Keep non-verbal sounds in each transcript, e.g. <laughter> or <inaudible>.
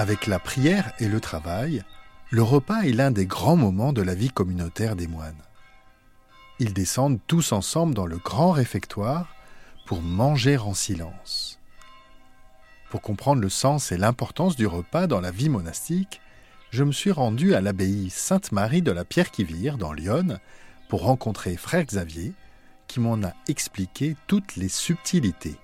Avec la prière et le travail, le repas est l'un des grands moments de la vie communautaire des moines. Ils descendent tous ensemble dans le grand réfectoire pour manger en silence. Pour comprendre le sens et l'importance du repas dans la vie monastique, je me suis rendu à l'abbaye Sainte-Marie de la Pierre-qui-Vire dans Lyon pour rencontrer frère Xavier qui m'en a expliqué toutes les subtilités.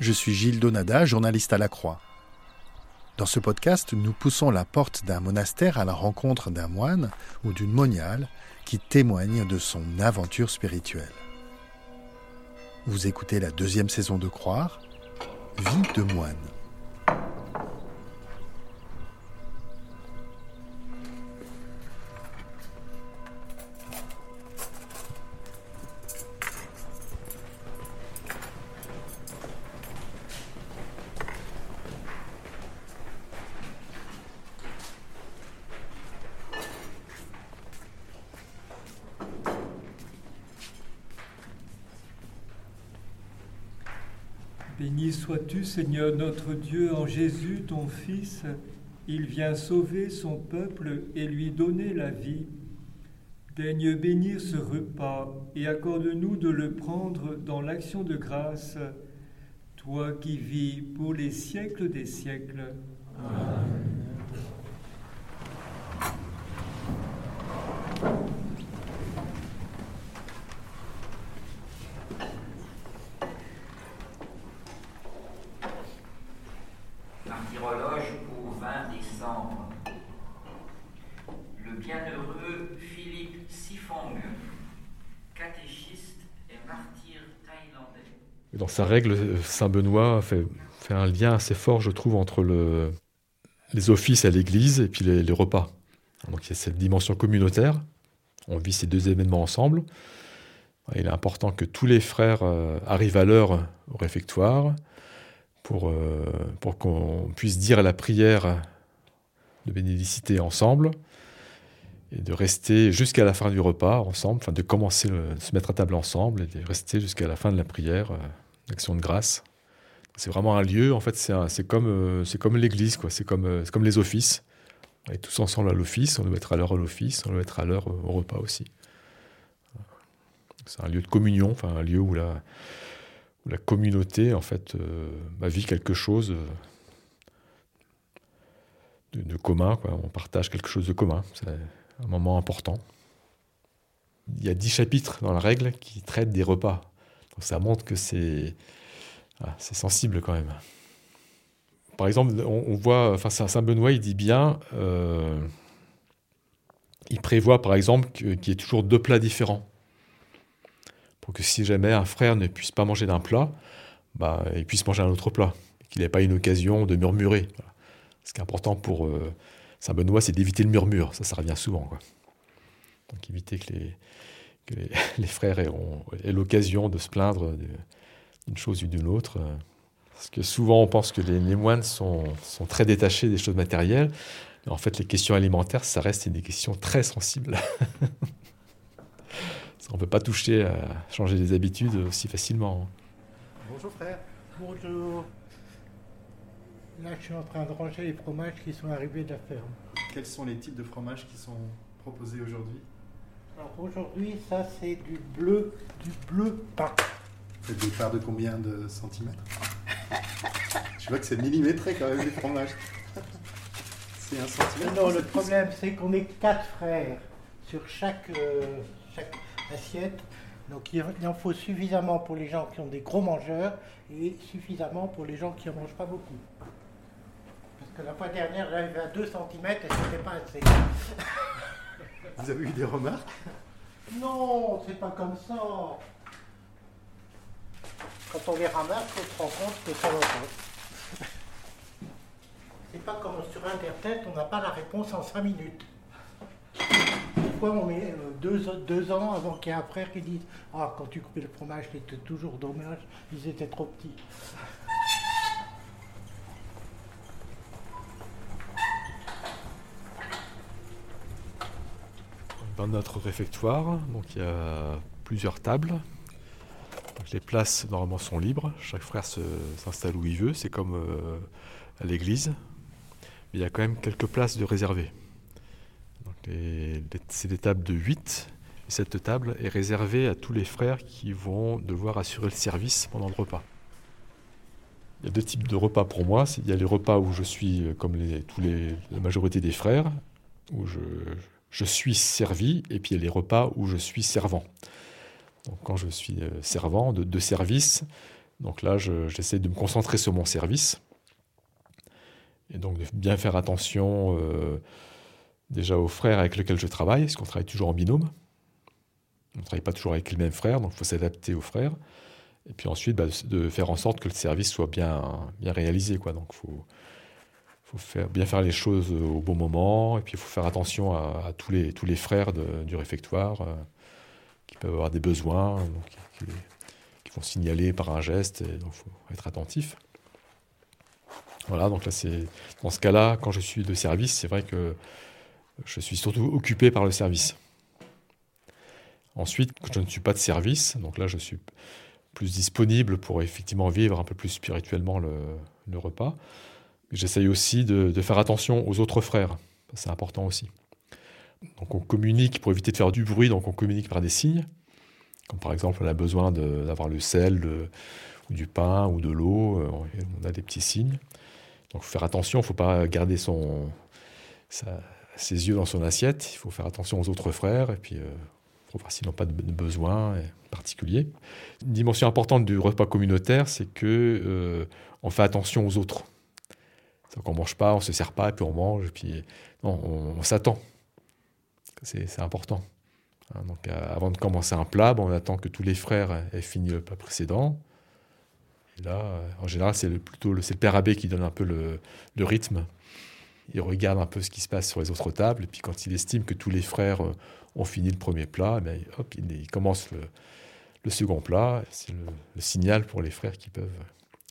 Je suis Gilles Donada, journaliste à la Croix. Dans ce podcast, nous poussons la porte d'un monastère à la rencontre d'un moine ou d'une moniale qui témoigne de son aventure spirituelle. Vous écoutez la deuxième saison de Croire, Vie de moine. Béni sois-tu, Seigneur notre Dieu, en Jésus, ton Fils. Il vient sauver son peuple et lui donner la vie. Daigne bénir ce repas et accorde-nous de le prendre dans l'action de grâce, toi qui vis pour les siècles des siècles. Amen. Sa règle, Saint Benoît fait, un lien assez fort, je trouve, entre le, les offices à l'église et puis les, repas. Donc il y a cette dimension communautaire. On vit ces deux événements ensemble. Il est important que tous les frères euh, arrivent à l'heure au réfectoire pour, euh, pour qu'on puisse dire la prière de bénédicité ensemble et de rester jusqu'à la fin du repas ensemble, enfin de commencer, le, de se mettre à table ensemble et de rester jusqu'à la fin de la prière, euh, l'action de grâce. C'est vraiment un lieu, en fait, c'est comme, euh, comme l'église, quoi. C'est comme, euh, les offices. On est tous ensemble à l'office, on doit être à l'heure à l'office, on doit être à l'heure au repas aussi. C'est un lieu de communion, enfin un lieu où la, communauté en fait euh, bah, vit quelque chose de, commun, on partage quelque chose de commun, c'est un moment important. Il y a dix chapitres dans la règle qui traitent des repas, ça montre que c'est ah, c'est sensible quand même. Par exemple, on, voit, enfin Saint Benoît, il dit bien, euh, il prévoit par exemple qu'il y ait toujours deux plats différents pour que si jamais un frère ne puisse pas manger d'un plat, bah, il puisse manger un autre plat, qu'il n'ait pas une occasion de murmurer. Ce qui est important pour euh, Saint Benoît, c'est d'éviter le murmure. Ça, ça revient souvent. Quoi. Donc éviter que les, que les, <laughs> les frères aient, aient l'occasion de se plaindre d'une chose ou d'une autre. Parce que souvent, on pense que les, les moines sont, sont, très détachés des choses matérielles. Mais en fait, les questions alimentaires, ça reste des questions très sensibles. <laughs> On ne peut pas toucher à changer des habitudes aussi facilement. Bonjour frère. Bonjour. Là, je suis en train de ranger les fromages qui sont arrivés de la ferme. Quels sont les types de fromages qui sont proposés aujourd'hui? Alors aujourd'hui, ça c'est du bleu, du bleu pain. C'est des parts de combien de centimètres? Je vois que c'est millimétré quand même les fromages. c'est un centimètre. Non, le problème c'est qu'on est quatre frères sur chaque, euh, chaque assiette. Donc il en faut suffisamment pour les gens qui ont des gros mangeurs et suffisamment pour les gens qui n'en mangent pas beaucoup. Parce que la fois dernière, j'arrivais à 2 cm et c'était pas assez. <laughs> Vous avez eu des remarques Non, c'est pas comme ça. Quand on les ramasse, on se rend compte que ça va pas. C'est pas comme sur Internet, on n'a pas la réponse en 5 minutes. Pourquoi on met euh, deux, deux ans avant qu'il y ait un frère qui dise Ah, quand tu coupais le fromage, c'était toujours dommage, ils étaient trop petits. Dans notre réfectoire, donc il y a plusieurs tables. Les places normalement sont libres. Chaque frère s'installe où il veut. C'est comme euh, à l'église. Mais il y a quand même quelques places de réservées. C'est des tables de 8. Et cette table est réservée à tous les frères qui vont devoir assurer le service pendant le repas. Il y a deux types de repas pour moi. Il y a les repas où je suis euh, comme tous les, la majorité des frères, où je, je suis servi, et puis il y a les repas où je suis servant. Donc quand je suis euh, servant de, service, donc là je- j'essaie de me concentrer sur mon service, et donc de bien faire attention euh, déjà aux frères avec lesquels je travaille, parce qu'on travaille toujours en binôme. On ne travaille pas toujours avec les mêmes frères, donc il faut s'adapter aux frères. Et puis ensuite, bah, de faire en sorte que le service soit bien, bien réalisé. Quoi. Donc il faut, faut bien faire les choses au bon moment, et puis il faut faire attention à, tous, les, frères du réfectoire euh, qui peuvent avoir des besoins, donc, qui, vont signaler par un geste, et donc il faut être attentif. Voilà, donc là, c'est dans ce cas-là, quand je suis de service, c'est vrai que je suis surtout occupé par le service. Ensuite, quand je ne suis pas de service, donc là, je suis plus disponible pour effectivement vivre un peu plus spirituellement le, le repas. J'essaye aussi de, faire attention aux autres frères. C'est important aussi. Donc on communique pour éviter de faire du bruit, donc on communique par des signes. Comme par exemple, on a besoin d'avoir le sel, ou du pain, ou de l'eau. euh, On a des petits signes. Donc il faut faire attention, il ne faut pas garder son, ses yeux dans son assiette. Il faut faire attention aux autres frères, et puis euh, voir s'ils n'ont pas de, de besoin euh, particulier. Une dimension importante du repas communautaire, c'est que euh, fait attention aux autres. Donc on mange pas, on se sert pas, puis on mange, puis on, s'attend. C'est important. Hein, donc euh, avant de commencer un plat, ben, on attend que tous les frères aient fini le plat précédent. Et là, euh, en général, c'est plutôt le, père abbé qui donne un peu le, rythme. Il regarde un peu ce qui se passe sur les autres tables, et puis quand il estime que tous les frères euh, ont fini le premier plat, eh hop, il, commence le, le second plat. C'est le signal pour les frères qui peuvent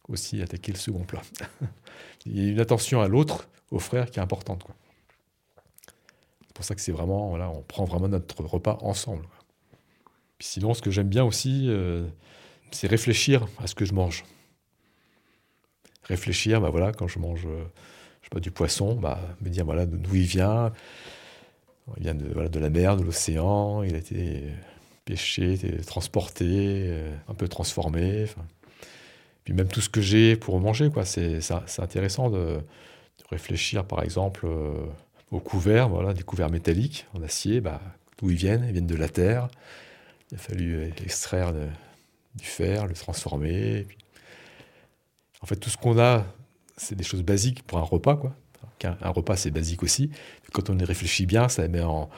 aussi attaquer le second plat. <laughs> il y a une attention à l'autre, aux frères, qui est importante. C'est pour ça que c'est vraiment, voilà, on prend vraiment notre repas ensemble. sinon, ce que j'aime bien aussi, euh, c'est réfléchir à ce que je mange. Réfléchir, bah voilà, quand je mange euh, du poisson, bah, me dire voilà, d'où il vient. Il vient de, la mer, de l'océan, il a été pêché, été transporté, euh, un peu transformé. Puis même tout ce que j'ai pour manger, quoi, c'est intéressant de, réfléchir, par exemple, euh, aux couverts, voilà, des couverts métalliques en acier, bah, d'où ils viennent, ils viennent de la terre. Il a fallu extraire du fer, le transformer. En fait, tout ce qu'on a, c'est des choses basiques pour un repas, quoi. Un, repas, c'est basique aussi. Quand on y réfléchit bien, ça met en,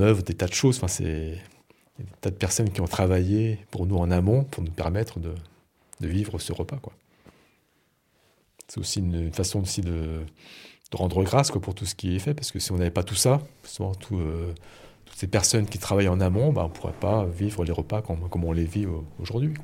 œuvre des tas de choses. Enfin, c'est des tas de personnes qui ont travaillé pour nous en amont pour nous permettre de, de vivre ce repas, quoi. C'est aussi une, façon de, rendre grâce quoi, pour tout ce qui est fait, parce que si on n'avait pas tout ça, euh, toutes ces personnes qui travaillent en amont, bah, on ne pourrait pas vivre les repas comme, on les vit au- aujourd'hui.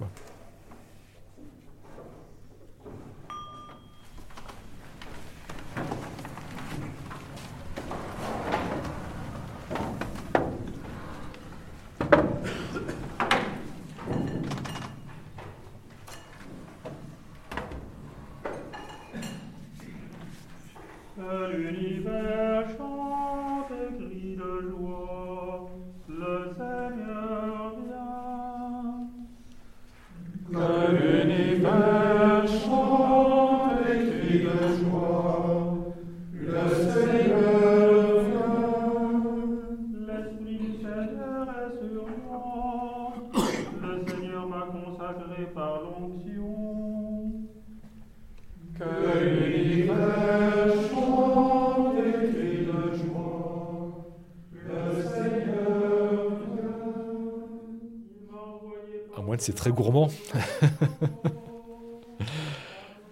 C'est très gourmand. <laughs>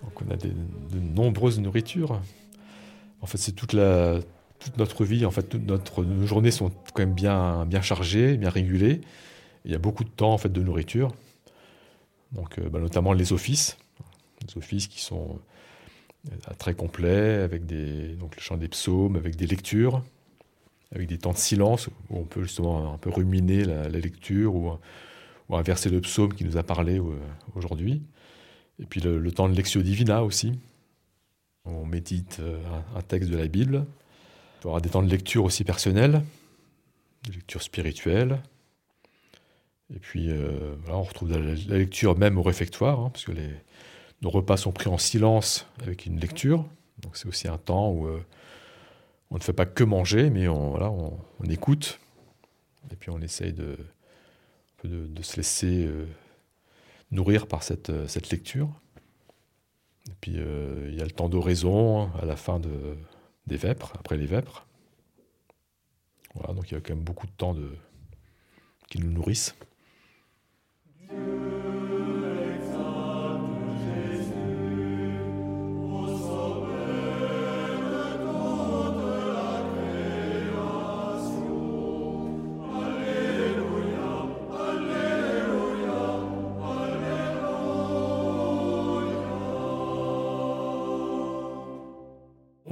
Donc on a des- de nombreuses nourritures. En fait, c'est toute la toute notre vie. En fait, toute notre nos journées sont quand même bien bien chargées, bien régulées. Il y a beaucoup de temps en fait de nourriture. Donc, euh, bah, notamment les offices, les offices qui sont euh, très complets avec des donc le chant des psaumes, avec des lectures, avec des temps de silence où on peut justement un peu ruminer la, la lecture ou ou un verset de psaume qui nous a parlé euh, aujourd'hui. Et puis le, temps de Lectio Divina aussi. On médite euh, un, texte de la Bible. Il y aura des temps de lecture aussi personnels, de lecture spirituelle. Et puis euh, on retrouve la, lecture même au réfectoire, hein, nos repas sont pris en silence avec une lecture. Donc c'est aussi un temps où on ne fait pas que manger, mais on, on écoute. Et puis on essaye de, de, se laisser euh, nourrir par cette, euh, cette lecture. Et puis euh, il y a le temps d'oraison à la fin de, des vêpres, après les vêpres. Voilà, donc il y a quand même beaucoup de temps de, qui nous nourrissent.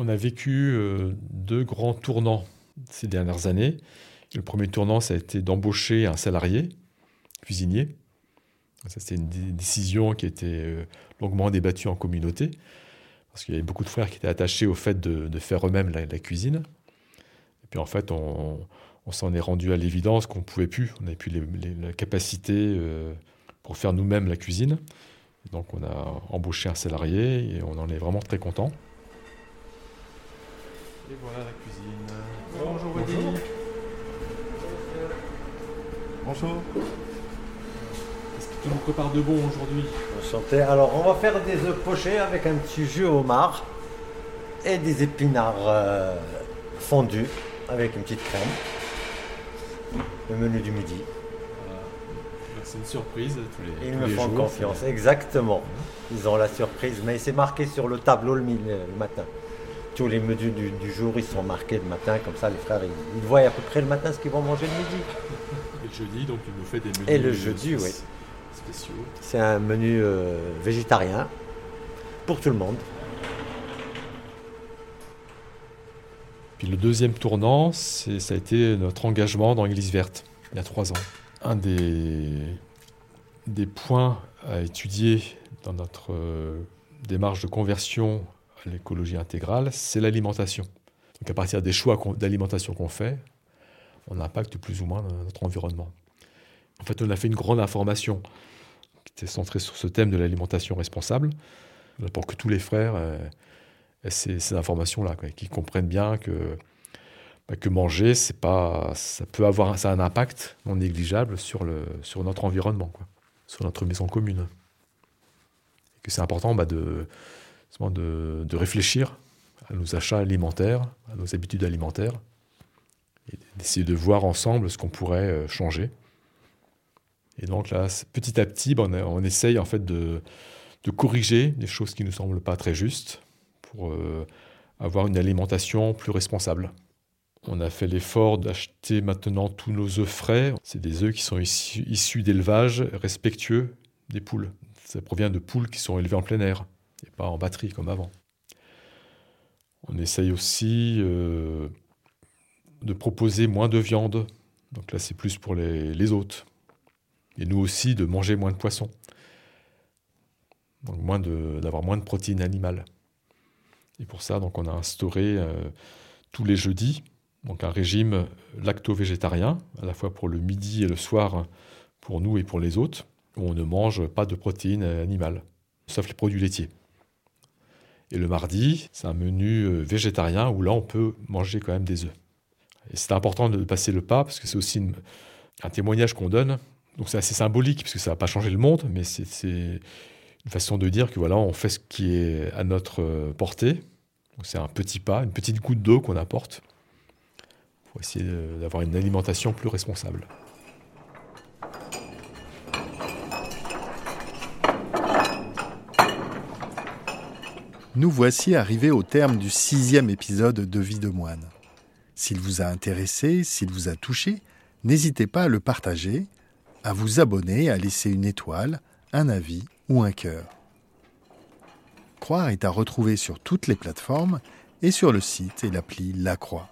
On a vécu euh, deux grands tournants ces dernières années. Le premier tournant, ça a été d'embaucher un salarié, cuisinier. Ça, c'était une dé- décision qui a été euh, longuement débattue en communauté, parce qu'il y avait beaucoup de frères qui étaient attachés au fait de, faire eux-mêmes la, cuisine. Et puis en fait, on, s'en est rendu à l'évidence qu'on ne pouvait plus. On n'avait plus les- la capacité euh, pour faire nous-mêmes la cuisine. Donc on a embauché un salarié et on en est vraiment très content. Et voilà la cuisine. Bonjour Bonjour. Bonjour. Qu'est-ce que tu nous prépares de bon aujourd'hui? Enchanté. Alors, on va faire des œufs pochés avec un petit jus au homard et des épinards euh, fondus avec une petite crème. Le menu du midi. C'est une surprise tous les, Ils tous me les font jours. confiance, exactement. Ils ont la surprise, mais c'est marqué sur le tableau le matin. Tous les menus du, du jour, ils sont marqués le matin, comme ça les frères, ils, ils voient à peu près le matin ce qu'ils vont manger le midi. Et le jeudi, donc il nous fait des menus Et le jeudi, spéc- oui. spéciaux. C'est un menu euh, végétarien pour tout le monde. Puis le deuxième tournant, c'est, ça a été notre engagement dans l'Église verte, il y a trois ans. Un des, des points à étudier dans notre euh, démarche de conversion l'écologie intégrale, c'est l'alimentation. Donc à partir des choix d'alimentation qu'on fait, on impacte plus ou moins notre environnement. En fait, on a fait une grande information qui était centrée sur ce thème de l'alimentation responsable, pour que tous les frères euh, aient ces, informations-là, qu'ils comprennent bien que, bah, que manger, c'est pas, ça peut avoir ça a un impact non négligeable sur, le, sur notre environnement, quoi, sur notre maison commune. Et que c'est important bah, de, de, réfléchir à nos achats alimentaires, à nos habitudes alimentaires, et d'essayer de voir ensemble ce qu'on pourrait euh, changer. Et donc là, petit à petit, bah, on, essaye en fait de, corriger des choses qui ne nous semblent pas très justes pour euh, avoir une alimentation plus responsable. On a fait l'effort d'acheter maintenant tous nos œufs frais. C'est des œufs qui sont issus, issus d'élevages respectueux des poules. Ça provient de poules qui sont élevées en plein air en batterie comme avant. On essaye aussi euh, de proposer moins de viande. Donc là, c'est plus pour les, hôtes. Et nous aussi, de manger moins de poissons. Donc moins d'avoir moins de protéines animales. Et pour ça, on a instauré euh, tous les jeudis un régime lacto-végétarien, à la fois pour le midi et le soir pour nous et pour les autres, où on ne mange pas de protéines animales, sauf les produits laitiers. Et le mardi, c'est un menu euh, végétarien où là, on peut manger quand même des œufs. Et c'est important de passer le pas, parce que c'est aussi un témoignage qu'on donne Donc c'est assez symbolique, puisque ça va pas changer le monde, mais c'est une façon de dire que voilà, on fait ce qui est à notre portée. C'est un petit pas, une petite goutte d'eau qu'on apporte pour essayer d'avoir une alimentation plus responsable. Nous voici arrivés au terme du sixième épisode de Vie de moine. S'il vous a intéressé, s'il vous a touché, n'hésitez pas à le partager, à vous abonner, à laisser une étoile, un avis ou un cœur. Croire est à retrouver sur toutes les plateformes et sur le site et l'appli La Croix.